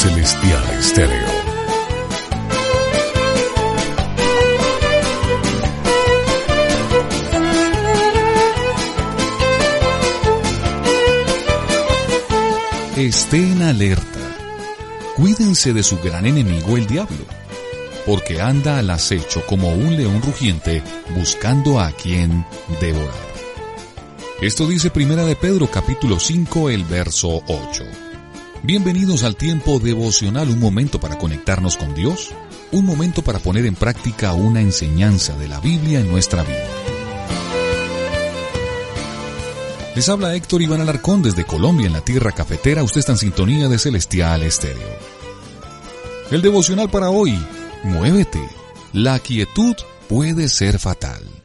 Celestial Estéreo. Estén alerta. Cuídense de su gran enemigo el diablo, porque anda al acecho como un león rugiente buscando a quien devorar. Esto dice Primera de Pedro capítulo 5 el verso 8. Bienvenidos al tiempo devocional, un momento para conectarnos con Dios, un momento para poner en práctica una enseñanza de la Biblia en nuestra vida. Les habla Héctor Iván Alarcón desde Colombia en la tierra cafetera, usted está en sintonía de Celestial Estéreo. El devocional para hoy, muévete, la quietud puede ser fatal.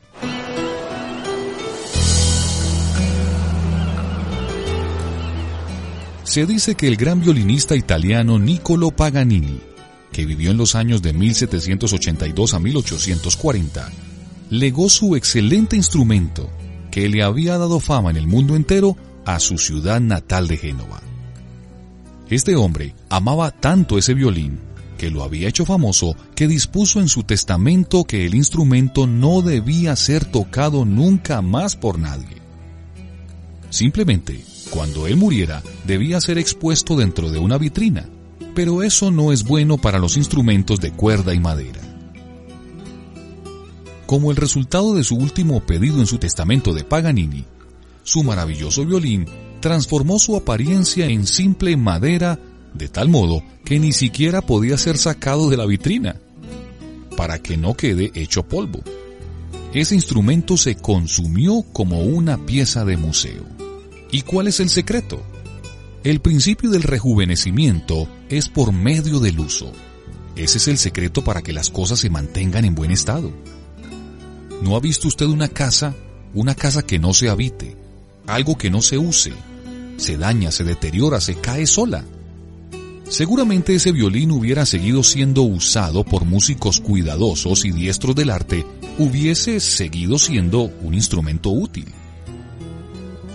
Se dice que el gran violinista italiano Niccolo Paganini, que vivió en los años de 1782 a 1840, legó su excelente instrumento, que le había dado fama en el mundo entero, a su ciudad natal de Génova. Este hombre amaba tanto ese violín que lo había hecho famoso que dispuso en su testamento que el instrumento no debía ser tocado nunca más por nadie. Simplemente cuando él muriera, debía ser expuesto dentro de una vitrina, pero eso no es bueno para los instrumentos de cuerda y madera. Como el resultado de su último pedido en su testamento de Paganini, su maravilloso violín transformó su apariencia en simple madera de tal modo que ni siquiera podía ser sacado de la vitrina, para que no quede hecho polvo. Ese instrumento se consumió como una pieza de museo. ¿Y cuál es el secreto? El principio del rejuvenecimiento es por medio del uso. Ese es el secreto para que las cosas se mantengan en buen estado. ¿No ha visto usted una casa, una casa que no se habite, algo que no se use? Se daña, se deteriora, se cae sola. Seguramente ese violín hubiera seguido siendo usado por músicos cuidadosos y diestros del arte, hubiese seguido siendo un instrumento útil.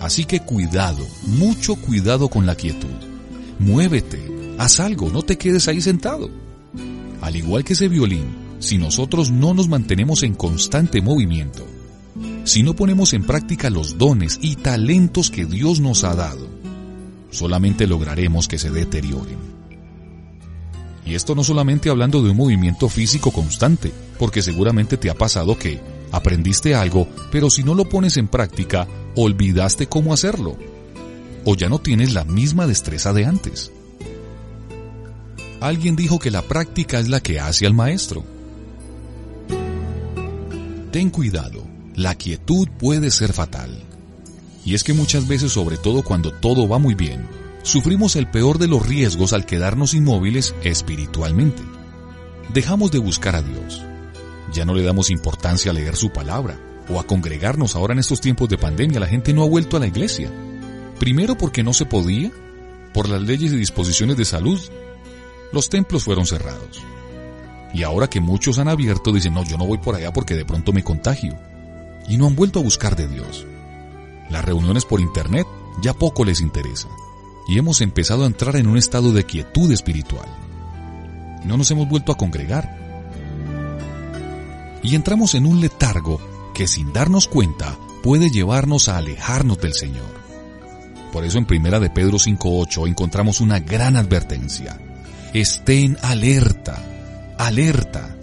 Así que cuidado, mucho cuidado con la quietud. Muévete, haz algo, no te quedes ahí sentado. Al igual que ese violín, si nosotros no nos mantenemos en constante movimiento, si no ponemos en práctica los dones y talentos que Dios nos ha dado, solamente lograremos que se deterioren. Y esto no solamente hablando de un movimiento físico constante, porque seguramente te ha pasado que aprendiste algo, pero si no lo pones en práctica, olvidaste cómo hacerlo. O ya no tienes la misma destreza de antes. Alguien dijo que la práctica es la que hace al maestro. Ten cuidado, la quietud puede ser fatal. Y es que muchas veces, sobre todo cuando todo va muy bien, sufrimos el peor de los riesgos al quedarnos inmóviles espiritualmente. Dejamos de buscar a Dios ya no le damos importancia a leer su palabra o a congregarnos ahora en estos tiempos de pandemia. La gente no ha vuelto a la iglesia. Primero porque no se podía, por las leyes y disposiciones de salud. Los templos fueron cerrados. Y ahora que muchos han abierto, dicen, no, yo no voy por allá porque de pronto me contagio. Y no han vuelto a buscar de Dios. Las reuniones por internet ya poco les interesa. Y hemos empezado a entrar en un estado de quietud espiritual. No nos hemos vuelto a congregar y entramos en un letargo que sin darnos cuenta puede llevarnos a alejarnos del Señor. Por eso en Primera de Pedro 5.8 encontramos una gran advertencia. Estén alerta, alerta.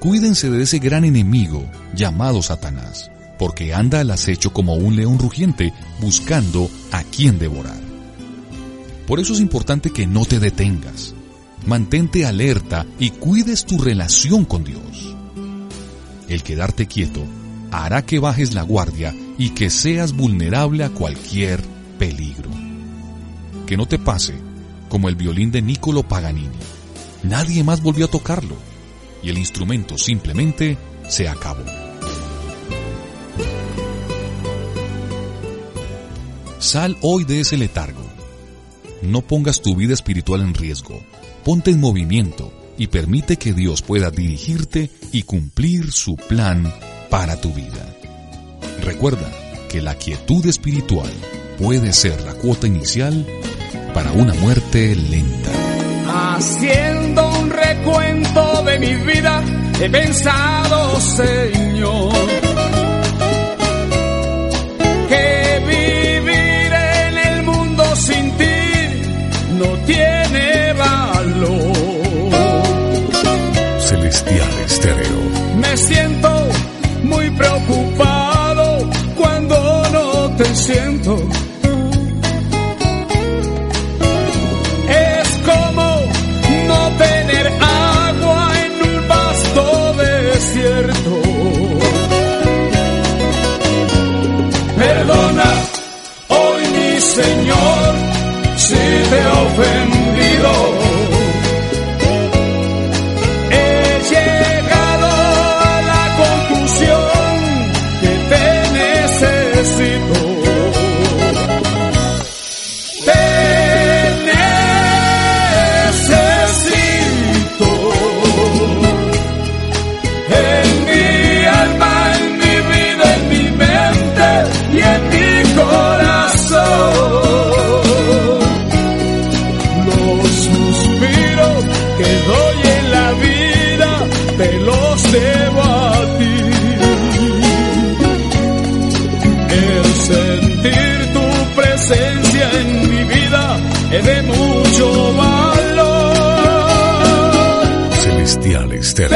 Cuídense de ese gran enemigo llamado Satanás, porque anda al acecho como un león rugiente buscando a quien devorar. Por eso es importante que no te detengas. Mantente alerta y cuides tu relación con Dios el quedarte quieto hará que bajes la guardia y que seas vulnerable a cualquier peligro. Que no te pase como el violín de Niccolo Paganini. Nadie más volvió a tocarlo y el instrumento simplemente se acabó. Sal hoy de ese letargo. No pongas tu vida espiritual en riesgo. Ponte en movimiento y permite que Dios pueda dirigirte y cumplir su plan para tu vida. Recuerda que la quietud espiritual puede ser la cuota inicial para una muerte lenta. Haciendo un recuento de mi vida, he pensado, Señor, Me siento muy preocupado cuando no te siento. Mucho valor. Celestiales, te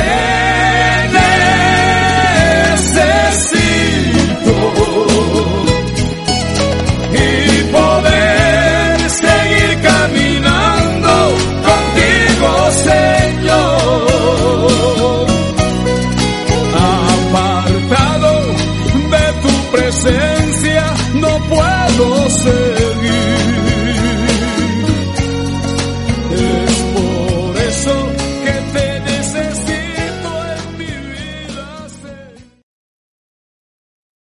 necesito y poder seguir caminando contigo, Señor. Apartado de tu presencia, no puedo ser.